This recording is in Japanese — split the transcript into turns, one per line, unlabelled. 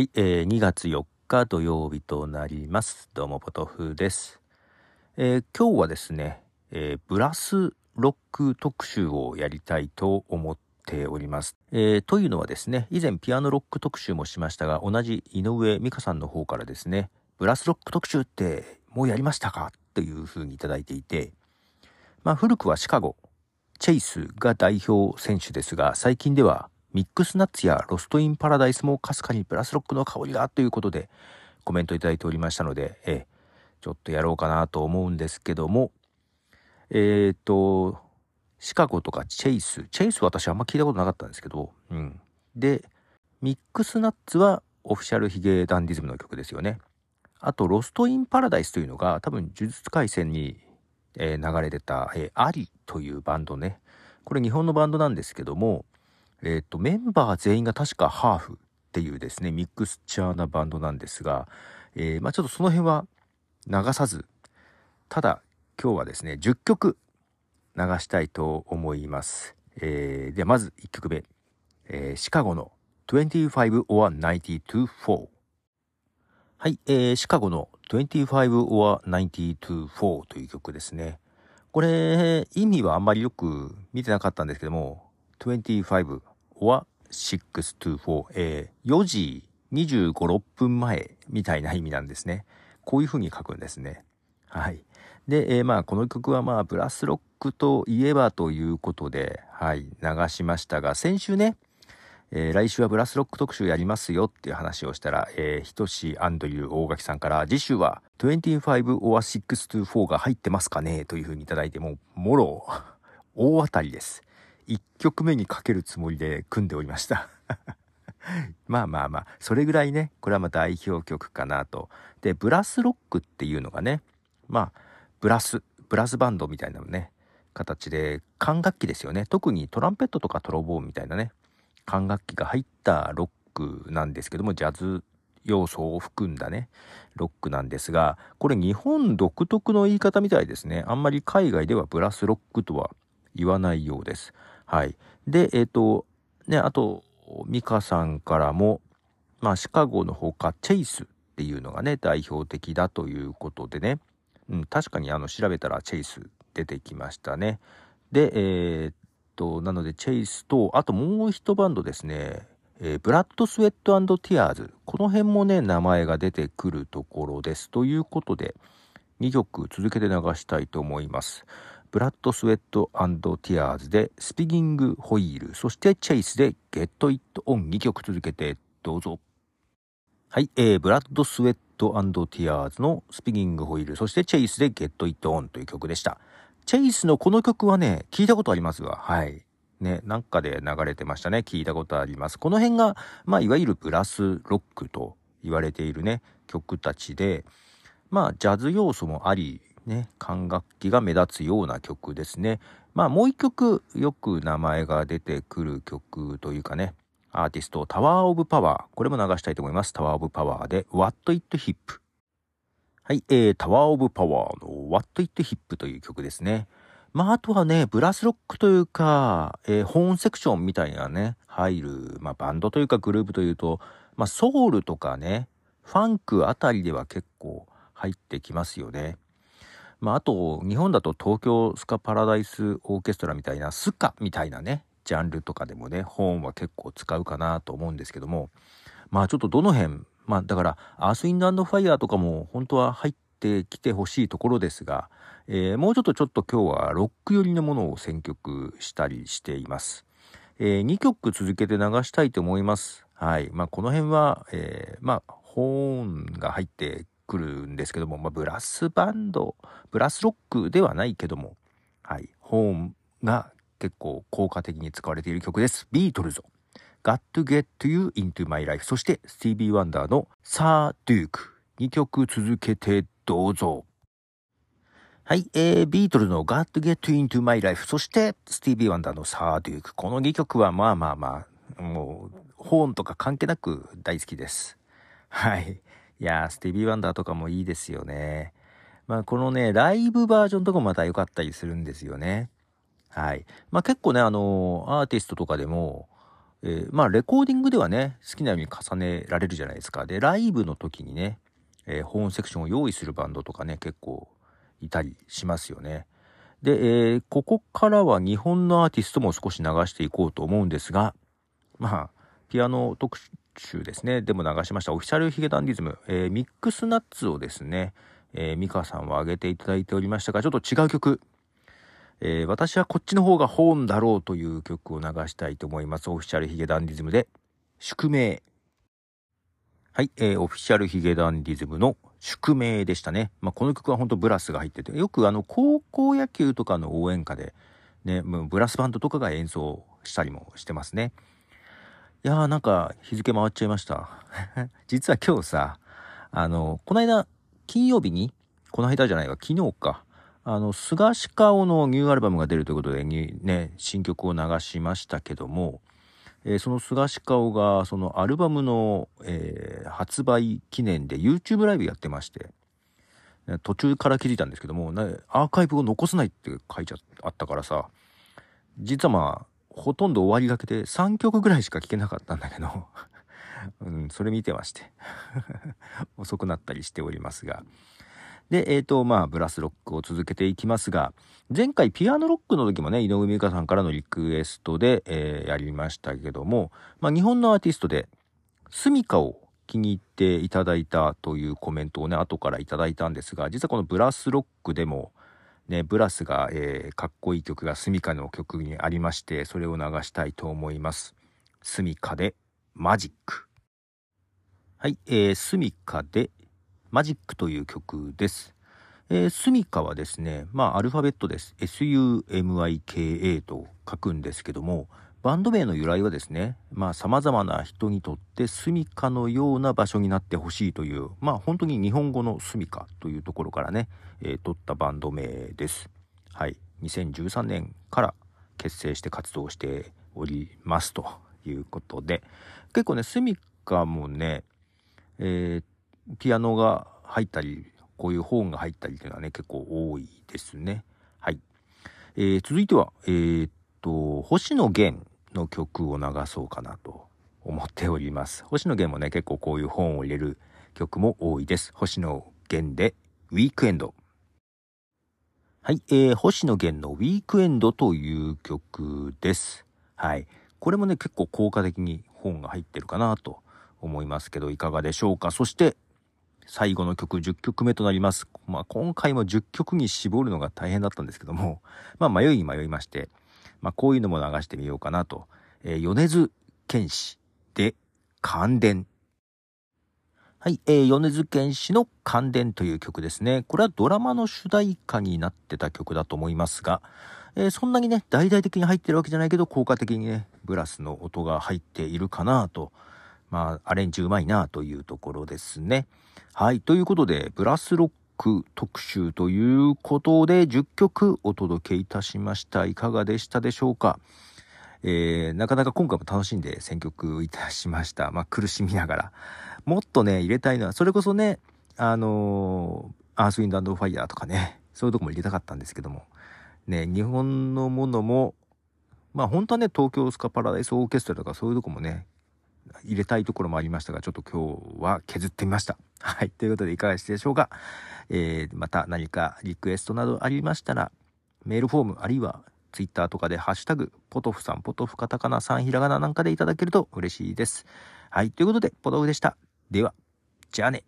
はい、えー、2月4日土曜日となります。どうもポトフです。えー、今日はですね、えー、ブラスロック特集をやりたいと思っております。えー、というのはですね、以前ピアノロック特集もしましたが、同じ井上美香さんの方からですね、ブラスロック特集ってもうやりましたか？というふうにいただいていて、まあ古くはシカゴ、チェイスが代表選手ですが、最近ではミックスナッツやロストインパラダイスもかすかにブラスロックの香りがということでコメントいただいておりましたので、えちょっとやろうかなと思うんですけども、えっ、と、シカゴとかチェイス、チェイス私あんま聞いたことなかったんですけど、うん。で、ミックスナッツはオフィシャルヒゲダンディズムの曲ですよね。あと、ロストインパラダイスというのが多分呪術廻戦に、えー、流れてた、えー、アリというバンドね。これ日本のバンドなんですけども、えっ、ー、と、メンバー全員が確かハーフっていうですね、ミックスチャーなバンドなんですが、えー、まあちょっとその辺は流さず、ただ今日はですね、10曲流したいと思います。えー、ではまず1曲目、えー、シカゴの25 or 92 4はい、えー、シカゴの25 or 92 4という曲ですね。これ、意味はあんまりよく見てなかったんですけども、25は6 to 4、えー、4時25、6分前みたいな意味なんですね。こういう風に書くんですね。はい。で、えー、まあ、この曲はまあ、ブラスロックといえばということで、はい、流しましたが、先週ね、えー、来週はブラスロック特集やりますよっていう話をしたら、えー、ひとしアンドユー大垣さんから、次週は25 or 6 to 4が入ってますかねという風にいただいて、もう、もろ、大当たりです。1曲目にかけるつもりで組んでおりました まあまあまあ、それぐらいね、これはまあ代表曲かなと。で、ブラスロックっていうのがね、まあ、ブラス、ブラスバンドみたいなのね、形で、管楽器ですよね。特にトランペットとかトロボーンみたいなね、管楽器が入ったロックなんですけども、ジャズ要素を含んだね、ロックなんですが、これ日本独特の言い方みたいですね。あんまり海外ではブラスロックとは言わないようです。はい。で、えっ、ー、と、ね、あと、ミカさんからも、まあ、シカゴのほか、チェイスっていうのがね、代表的だということでね、うん、確かにあの、調べたらチェイス出てきましたね。で、えー、っと、なので、チェイスと、あともう一バンドですね、えー、ブラッド・スウェットティアーズ。この辺もね、名前が出てくるところです。ということで、2曲続けて流したいと思います。ブラッド・スウェットティアーズでスピギング・ホイール、そしてチェイスでゲット・イット・オン2曲続けてどうぞ。はい、えー、ブラッド・スウェットティアーズのスピギング・ホイール、そしてチェイスでゲット・イット・オンという曲でした。チェイスのこの曲はね、聞いたことありますわ。はい。ね、なんかで流れてましたね。聞いたことあります。この辺が、まあ、いわゆるブラスロックと言われているね、曲たちで、まあ、ジャズ要素もあり、ね、管楽器が目立つような曲ですね。まあもう一曲よく名前が出てくる曲というかね、アーティスト、タワーオブパワー。これも流したいと思います。タワーオブパワーで What It Hip。はい、えー、タワーオブパワーの What It Hip という曲ですね。まああとはね、ブラスロックというか、えー、ホーンセクションみたいなね、入る、まあバンドというかグループというと、まあソウルとかね、ファンクあたりでは結構入ってきますよね。まあ、あと、日本だと東京スカパラダイスオーケストラみたいな、スカみたいなね、ジャンルとかでもね、本は結構使うかなと思うんですけども、まあちょっとどの辺、まあだから、アースウィンドファイヤーとかも本当は入ってきてほしいところですが、えー、もうちょっとちょっと今日はロック寄りのものを選曲したりしています。えー、2曲続けて流したいと思います。はい。まあこの辺は、えー、まあ、ホーンが入ってくるんですけども、まあ、ブラスバンド、ブラスロックではないけども、はい、ホーンが結構効果的に使われている曲です。ビートルズ。Got to Get You Into My Life。そして、スティービー・ワンダーの Sir Duke。2曲続けてどうぞ。はい、えー、ビートルの Got to Get Into My Life。そして、スティービー・ワンダーの Sir Duke。この2曲はまあまあまあ、もう、ホーンとか関係なく大好きです。はい。いやー、スティービー・ワンダーとかもいいですよね。まあ、このね、ライブバージョンとかもまた良かったりするんですよね。はい。まあ、結構ね、あのー、アーティストとかでも、えー、まあ、レコーディングではね、好きなように重ねられるじゃないですか。で、ライブの時にね、えー、ホーンセクションを用意するバンドとかね、結構いたりしますよね。で、えー、ここからは日本のアーティストも少し流していこうと思うんですが、まあ、ピアノ特集ですね、でも流しましたオフィシャルヒゲダンディズム、えー、ミックスナッツをですね、えー、ミカさんは上げていただいておりましたが、ちょっと違う曲、えー、私はこっちの方が本だろうという曲を流したいと思います。オフィシャルヒゲダンディズムで、宿命。はい、えー、オフィシャルヒゲダンディズムの宿命でしたね。まあ、この曲は本当ブラスが入ってて、よくあの、高校野球とかの応援歌で、ね、ブラスバンドとかが演奏したりもしてますね。いやーなんか日付回っちゃいました。実は今日さ、あの、この間、金曜日に、この間じゃないわ、昨日か。あの、菅氏顔のニューアルバムが出るということでに、ね、新曲を流しましたけども、えー、その菅氏顔が、そのアルバムの、えー、発売記念で YouTube ライブやってまして、途中から気づいたんですけども、アーカイブを残さないって書いちゃあったからさ、実はまあ、ほとんど終わりがけで3曲ぐらいしか聴けなかったんだけど。うん、それ見てまして。遅くなったりしておりますが、で、えっ、ー、と、まあ、ブラスロックを続けていきますが、前回ピアノロックの時もね、井上美香さんからのリクエストで、えー、やりましたけども、まあ、日本のアーティストで、スミカを気に入っていただいたというコメントをね、後からいただいたんですが、実はこのブラスロックでも、ね、ブラスが、えー、かっこいい曲がスミカの曲にありまして、それを流したいと思います。スミカでマジック。はい、えー、スミカでマジックという曲です。えー、スミカはですね、まあ、アルファベットです。SUMIKA と書くんですけども、バンド名の由来はですね、まあ、様々な人にとってスミカのような場所になってほしいという、まあ、本当に日本語のスミカというところからね、えー、取ったバンド名です。はい。2013年から結成して活動しておりますということで、結構ね、スミカもね、えー、ピアノが入ったり、こういうホーンが入ったりというのはね、結構多いですね。はい。えー、続いては、えー、っと、星野源の曲を流そうかなと思っております。星野源もね、結構こういう本を入れる曲も多いです。星野源で、ウィークエンド。はい、えー、星野源のウィークエンドという曲です。はい。これもね、結構効果的に本が入ってるかなと思いますけど、いかがでしょうか。そして、最後の曲10曲目となります。まあ、今回も10曲に絞るのが大変だったんですけども、まあ、迷い迷いまして、まあ、こういうのも流してみようかなと。えー、米津玄師で、感電。はい、えー、米津玄師の感電という曲ですね。これはドラマの主題歌になってた曲だと思いますが、えー、そんなにね、大々的に入ってるわけじゃないけど、効果的にね、ブラスの音が入っているかなとまあ、アレンジうまいなというところですね。はい。ということで、ブラスロッ特集ということで、10曲お届けいたしました。いかがでしたでしょうか？えー、なかなか今回も楽しんで選曲いたしました。まあ、苦しみながら。もっとね、入れたいのは、それこそね、あのー、アースウィンドファイヤーとかね、そういうとこも入れたかったんですけども、ね、日本のものも、まあ本当はね、東京スカパラダイスオーケストラとかそういうとこもね、入れたいところもありましたが、ちょっと今日は削ってみました。はい。ということでいかがでしたでしょうか？えー、また何かリクエストなどありましたら、メールフォーム、あるいは Twitter とかでハッシュタグ、ポトフさん、ポトフカタカナさん、ひらがななんかでいただけると嬉しいです。はい。ということで、ポトフでした。では、じゃあね。